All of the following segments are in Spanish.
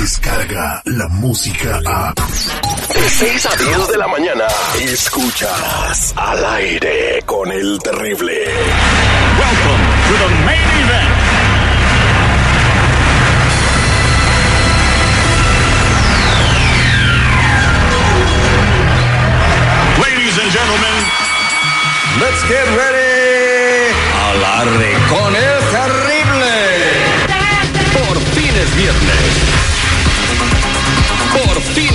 llega la música a... De 6 a 10 de la mañana, escuchas al aire con el terrible. Welcome to the main event. Ladies and gentlemen, Let's get ready. Al aire con el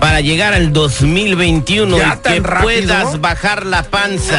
para llegar al 2021 ¿Ya y que rápido? puedas bajar la panza.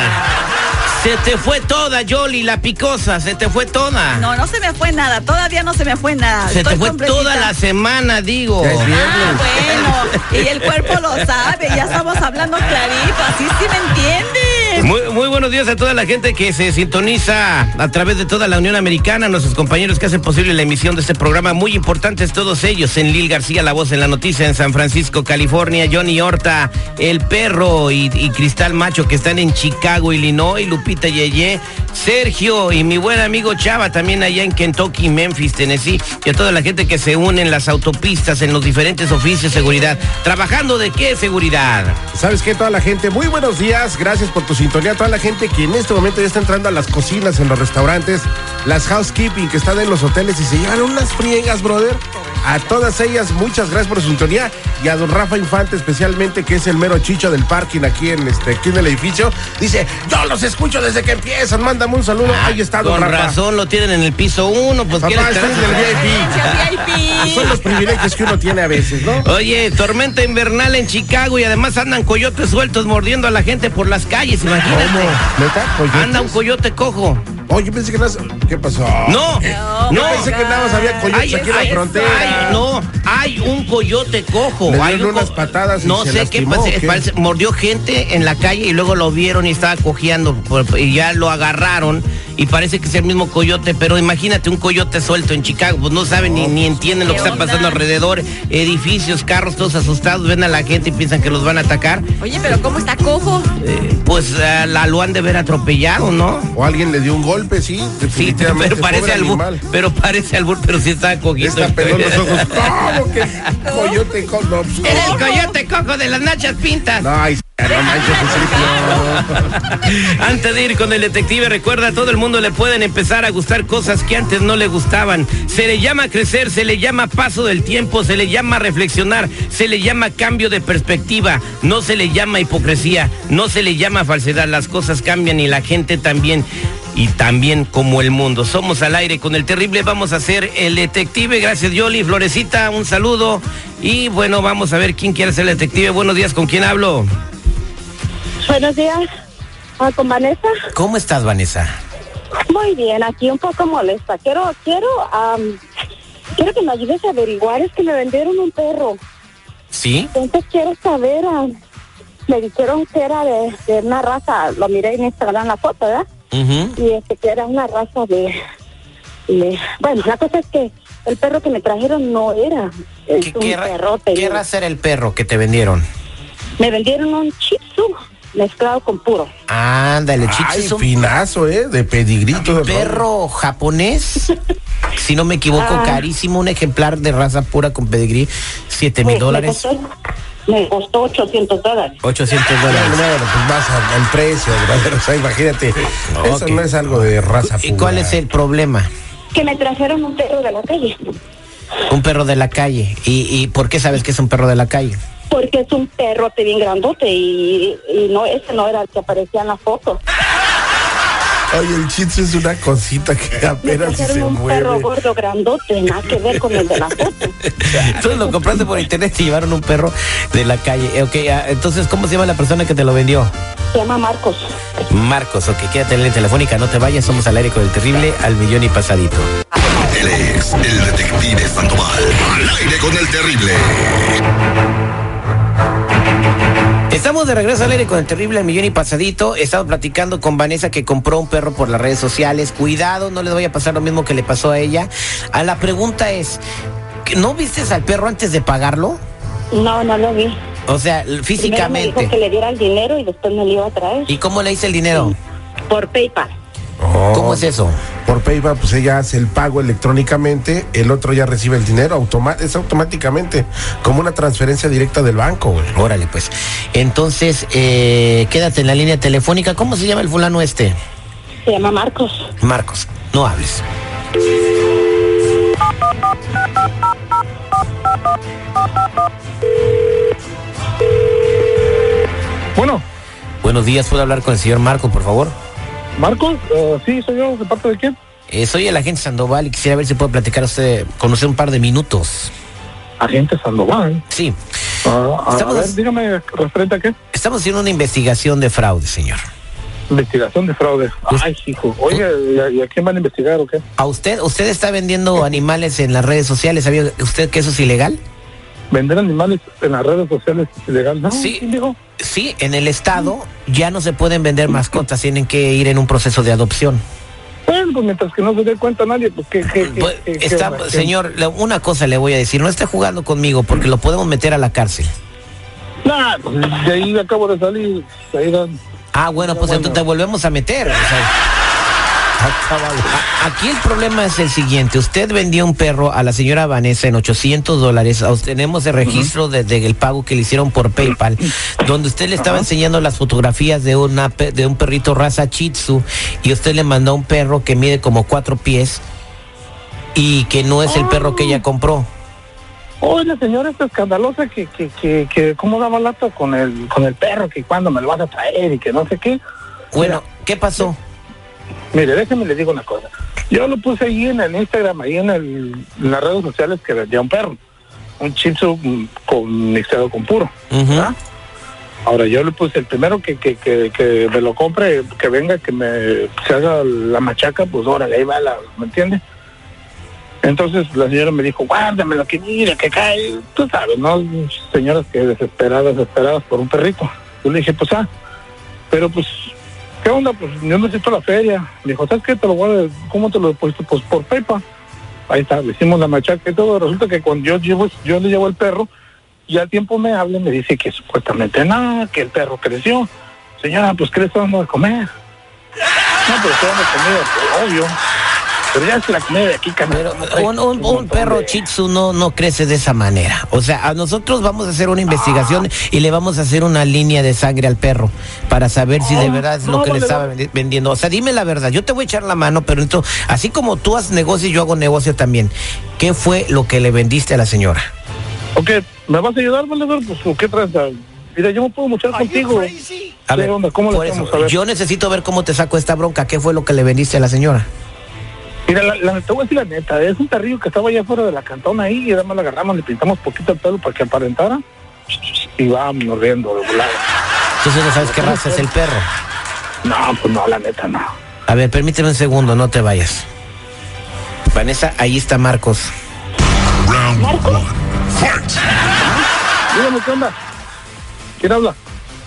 Se te fue toda, Yoli, la picosa, se te fue toda. No, no se me fue nada, todavía no se me fue nada. Se Estoy te fue completita. toda la semana, digo. Es. Ah, bueno, y el cuerpo lo sabe, ya estamos hablando clarito, así sí me entiendes. Muy, muy buenos días a toda la gente que se sintoniza a través de toda la Unión Americana, nuestros compañeros que hacen posible la emisión de este programa, muy importantes todos ellos, en Lil García, la voz en la noticia, en San Francisco, California, Johnny Horta, El Perro y, Cristal Macho que están en Chicago, Illinois, Lupita Yeye, Sergio y mi buen amigo Chava también allá en Kentucky, Memphis, Tennessee, y a toda la gente que se une en las autopistas, en los diferentes oficios de seguridad. ¿Trabajando de qué seguridad? ¿Sabes qué? Toda la gente, muy buenos días. Gracias por tu sintonía. Toda la gente que en este momento ya está entrando a las cocinas, en los restaurantes, las housekeeping que están en los hoteles y se llevan unas friegas, brother. A todas ellas, muchas gracias por su sintonía. Y a don Rafa Infante, especialmente, que es el mero chicho del parking aquí en este aquí en el edificio. Dice, yo los escucho desde que empiezan. Mándame un saludo. Ahí está, don Con Rafa. razón lo tienen en el piso uno, pues Papá, estar- en el VIP. VIP. Son los privilegios que uno tiene a veces, ¿no? Oye, tormenta invernal en Chicago y además andan coyotes sueltos mordiendo a la gente por las calles, imagínate. ¿Neta? ¿Coyotes? Anda un coyote cojo. Oye, yo pensé que nada. ¿Qué pasó? No, Yo no. pensé que nada más había coyotes aquí en la frontera. no, hay un coyote cojo. Le hay dieron un co- unas patadas y No se sé lastimó, qué parece- mordió gente en la calle y luego lo vieron y estaba cojeando y ya lo agarraron y parece que es el mismo coyote, pero imagínate un coyote suelto en Chicago, pues no saben ni, ni entienden lo que ¿Qué está onda? pasando alrededor, edificios, carros todos asustados, ven a la gente y piensan que los van a atacar. Oye, pero ¿cómo está cojo? Eh, pues ah, la lo han de ver atropellado, ¿no? O alguien le dio un golpe, sí. Sí, pero parece albur, pero parece albur, pero sí está cogiendo. Está pelón los ojos. ¿Cómo que coyote con no, pues, el coyote cojo de las nachas pintas. Ay, Antes de ir con el detective, recuerda, a todo el mundo le pueden empezar a gustar cosas que antes no le gustaban. Se le llama crecer, se le llama paso del tiempo, se le llama reflexionar, se le llama cambio de perspectiva, no se le llama hipocresía, no se le llama falsedad. Las cosas cambian y la gente también. Y también como el mundo. Somos al aire con el terrible. Vamos a hacer el detective. Gracias, Yoli. Florecita, un saludo. Y bueno, vamos a ver quién quiere ser el detective. Buenos días, ¿con quién hablo? Buenos días, ah, con Vanessa. ¿Cómo estás, Vanessa? Muy bien, aquí un poco molesta. Quiero, quiero, am, quiero que me ayudes a averiguar. Es que me vendieron un perro. ¿Sí? Entonces quiero saber. am, me dijeron que era de, de una raza. Lo miré en Instagram la foto, ¿verdad? Y este que era una raza de, de- bueno, la cosa es que el perro que me trajeron no era. Es ¿Qué, un qué perrote. qué raza era el perro que te vendieron? Me vendieron un Tzu mezclado con puro. Ándale, Ay, chicos, es un finazo, ¿eh? De pedigrito. de perro japonés. Si no me equivoco, Ah. carísimo, un ejemplar de raza pura con pedigrí, 7 mil dólares, costó- Me costó 800 dólares. 800 Bueno, dólares. pues más a- al precio, brother. O sea, imagínate. Eso no es algo de raza ¿Y pura. cuál es el problema? Que me trajeron un perro de la calle. Un perro de la calle. ¿Y, y por qué sabes que es un perro de la calle? Porque es un perrote bien grandote y, y no, ese no era el que aparecía en la foto. Oye, el chitsu es una cosita que apenas si se un perro gordo grandote, nada que ver con el de la foto. Entonces lo compraste por internet y llevaron un perro de la calle. Eh, Ok, ah, entonces, ¿cómo se llama la persona que te lo vendió? Se llama Marcos. Marcos, ok, quédate en la telefónica, no te vayas, somos al aire con el terrible al millón y pasadito. Él es el detective Sandoval. Al aire con el terrible. Estamos de regreso al aire con el terrible millón y pasadito. Estamos platicando con Vanessa que compró un perro por las redes sociales. Cuidado, no les vaya a pasar lo mismo que le pasó a ella. A la pregunta es, ¿no vistes al perro antes de pagarlo? No, no lo vi. O sea, Primero me físicamente. dijo que le diera el dinero y después me lo iba a traer. ¿Y cómo le hice el dinero? Por PayPal. ¿Cómo es eso? Por PayPal, pues ella hace el pago electrónicamente, el otro ya recibe el dinero, automa es automáticamente, como una transferencia directa del banco, güey. Órale, pues. Entonces, eh, quédate en la línea telefónica. ¿Cómo se llama el fulano este? Se llama Marcos. Marcos, no hables. Bueno, Buenos días, ¿puedo hablar con el señor Marcos, por favor? Marcos, eh, sí, soy yo, ¿de parte de quién? Eh, soy el agente Sandoval y quisiera ver si puede platicar usted, conocer un par de minutos. Agente Sandoval. Sí, Ah, a, Estamos- ver, dígame, referente a qué? estamos haciendo una investigación de fraude, señor. Investigación de fraude. Pues- Ay, hijo. Oye, ¿y a, y a quién van a investigar o qué? ¿A usted, usted está vendiendo animales en las redes sociales? ¿Sabía usted que eso es ilegal? ¿Vender animales en las redes sociales es ilegal? No, Sí. ¿quién dijo? Sí, en el estado ya no se pueden vender mascotas, tienen que ir en un proceso de adopción. Bueno, pues mientras que no se dé cuenta nadie, pues Pues, qué- qué está- señor, una cosa le voy a decir, no esté jugando conmigo porque lo podemos meter a la cárcel. Nah, pues de ahí acabo de salir. Ahí dan- Ah, bueno, pues bueno. entonces te volvemos a meter. o sea. Aquí el problema es el siguiente. Usted vendió un perro a la señora Vanessa en 800 dólares. Os- Tenemos el registro de- del pago que le hicieron por PayPal, donde usted le estaba enseñando las fotografías de, una, de un perrito raza Shih Tzu y usted le mandó un perro que mide como cuatro pies y que no es el perro que ella compró. Oh, la señora está escandalosa que, que, que, que cómo daba lata con el, con el perro, que cuándo me lo vas a traer y que no sé qué. Bueno, ¿qué pasó? Mire, déjeme le digo una cosa. Yo lo puse ahí en el Instagram, ahí en, el, en las redes sociales que vendía un perro. Un Tzu, mm, con mixteado con puro. Ahora yo le puse el primero que, que, que, que me lo compre, que venga, que me se haga la machaca, pues órale, ahí va la, ¿me entiende? Entonces la señora me dijo, guárdamelo, que mira, que cae, tú sabes, ¿no? Señoras que desesperadas, desesperadas por un perrito. Yo le dije, pues ah, pero pues, ¿qué onda? Pues yo necesito la feria. Dijo, ¿sabes qué? Te lo a, ¿cómo te lo deposito? Pues por PayPal. Ahí está, le hicimos la machaca y todo. Resulta que cuando yo llevo, yo le llevo el perro, y al tiempo me habla y me dice que supuestamente nada, que el perro creció. Señora, pues ¿qué le está dando de comer? No, pero está dando comida, pues, obvio. Pero ya es la comida de aquí, Pero un, un- un perro Shih Tzu no, no crece de esa manera. O sea, a nosotros vamos a hacer una investigación y le vamos a hacer una línea de sangre al perro para saber si de verdad es no, lo que le estaba vale. vendiendo. O sea, dime la verdad. Yo te voy a echar la mano, pero entonces, así como tú haces negocio, yo hago negocio también. ¿Qué fue lo que le vendiste a la señora? Ok, ¿me vas a ayudar, valedor? Pues ¿qué trata? Mira, yo me puedo muchar contigo. A ¿Qué ver, onda? ¿Cómo le por eso, A ver. yo necesito ver cómo te saco esta bronca. ¿Qué fue lo que le vendiste a la señora? Mira, la, la- te voy a decir la neta, es un perrillo que estaba allá afuera de la cantona ahí y además lo agarramos, le pintamos poquito el pelo para que aparentara y vámonos riendo de volada. Entonces no sabes qué raza es el perro. No, pues no, la neta no. A ver, permíteme un segundo, no te vayas. Vanessa, ahí está Marcos. Fight. Dígame, ¿qué onda? ¿Quién habla?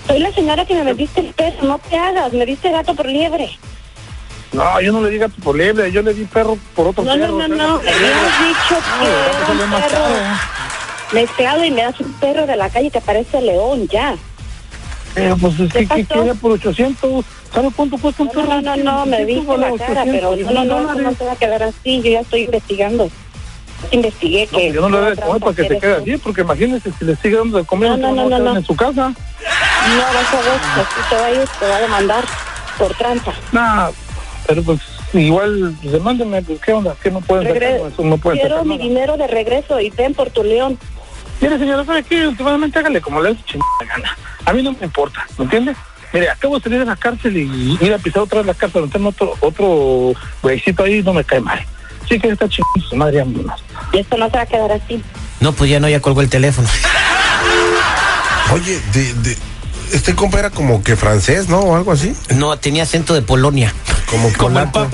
Soy la señora que me vendiste el perro, no te hagas, me diste gato por liebre. No, yo no le di gato por liebre, yo le di perro por otro No, no, perro. no, no, liebre. habías dicho No, que le a era un perro caro. mezclado y me das un perro de la calle que parece león, ya. Pero pues es ¿Qué que, que por 800. ¿Sabe cuánto cuesta un No, perro? no, no, no, me viste la cara, pero no, no, no, no se va a quedar así, yo ya estoy investigando. Investigué No, que... pues yo no le de otra comer para que se quede así, porque imagínese si le sigue dando de comer, No, no, no, a no, no. en su casa. No, vas a ver, así te va a ir, te va a demandar por tranza. Nah, pero pues igual, pues, demándeme, pues qué onda, ¿qué no pueden sacar? Regre- No, eso no pueden Quiero sacar mi nada. dinero de regreso y ven por tu león. Mire, señora, ¿sabe qué? Últimamente hágale como le dé su chingada gana. A mí no me importa, ¿me entiende? Mire, acabo de salir de la cárcel y ir a pisar otra vez la cárcel, meterme otro, otro güeycito ahí, no me cae mal. Sí que está chingando su madre a mí más. Y esto no se va a quedar así. No, pues ya no, ya colgó el teléfono. Oye, de, de, este compa era como que francés, ¿no? O algo así. No, tenía acento de Polonia. Como polaco.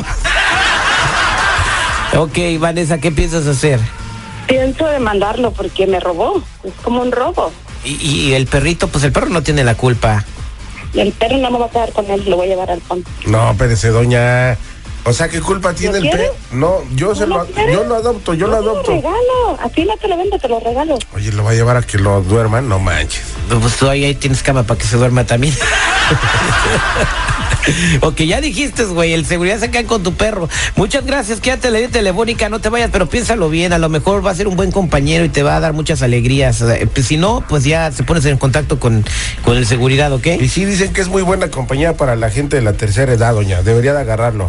Ok, Vanessa, ¿qué piensas hacer? Pienso demandarlo porque me robó. Es como un robo. Y, y el perrito, pues el perro no tiene la culpa. El perro no me va a quedar con él, lo voy a llevar al fondo. No, espérese, doña. O sea, ¿qué culpa tiene el perro? No, yo se ¿No lo, lo yo lo adopto, yo lo te adopto. regalo. A ti no te lo vendo, te lo regalo. Oye, lo va a llevar a que lo duerman, no manches. Pues tú ahí, tienes cama para que se duerma también. ok, ya dijiste, güey, el seguridad se queda con tu perro. Muchas gracias, quédate la telefónica, no te vayas, pero piénsalo bien, a lo mejor va a ser un buen compañero y te va a dar muchas alegrías. Eh, pues, si no, pues ya se pones en contacto con, con el seguridad, ¿ok? Y sí dicen que es muy buena compañía para la gente de la tercera edad, doña. Debería de agarrarlo.